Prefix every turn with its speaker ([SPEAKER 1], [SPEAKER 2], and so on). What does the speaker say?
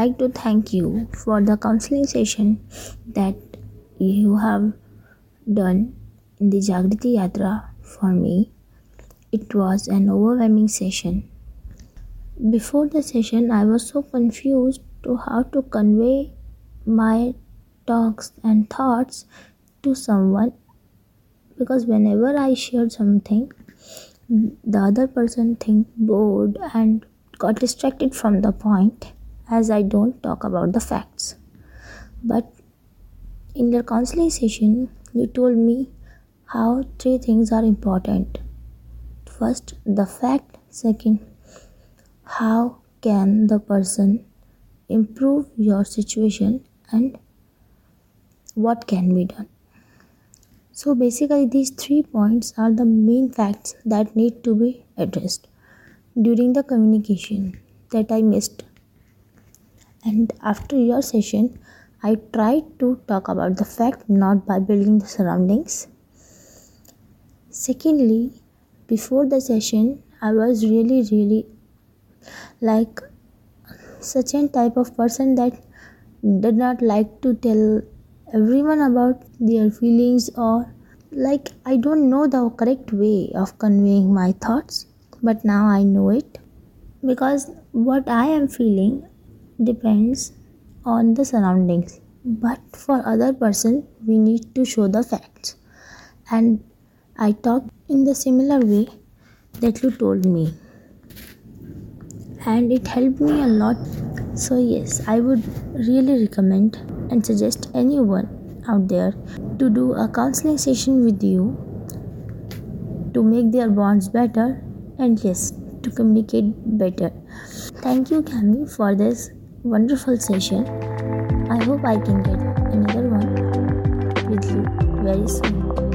[SPEAKER 1] like to thank you for the counseling session that you have done in the Jagriti Yatra for me. It was an overwhelming session. Before the session, I was so confused to how to convey my talks and thoughts to someone because whenever I shared something, the other person think bored and got distracted from the point as I don't talk about the facts. But in your counseling session, you told me how three things are important. First, the fact. Second, how can the person improve your situation and what can be done. So basically these three points are the main facts that need to be addressed during the communication that I missed. And after your session, I tried to talk about the fact not by building the surroundings. Secondly, before the session, I was really, really like such a type of person that did not like to tell everyone about their feelings or like I don't know the correct way of conveying my thoughts, but now I know it. Because what I am feeling depends on the surroundings. But for other person we need to show the facts. And I talk in the similar way that you told me. And it helped me a lot. So yes I would really recommend and suggest anyone out there to do a counseling session with you to make their bonds better and yes to communicate better thank you Cami for this wonderful session. I hope I can get another one with you very soon.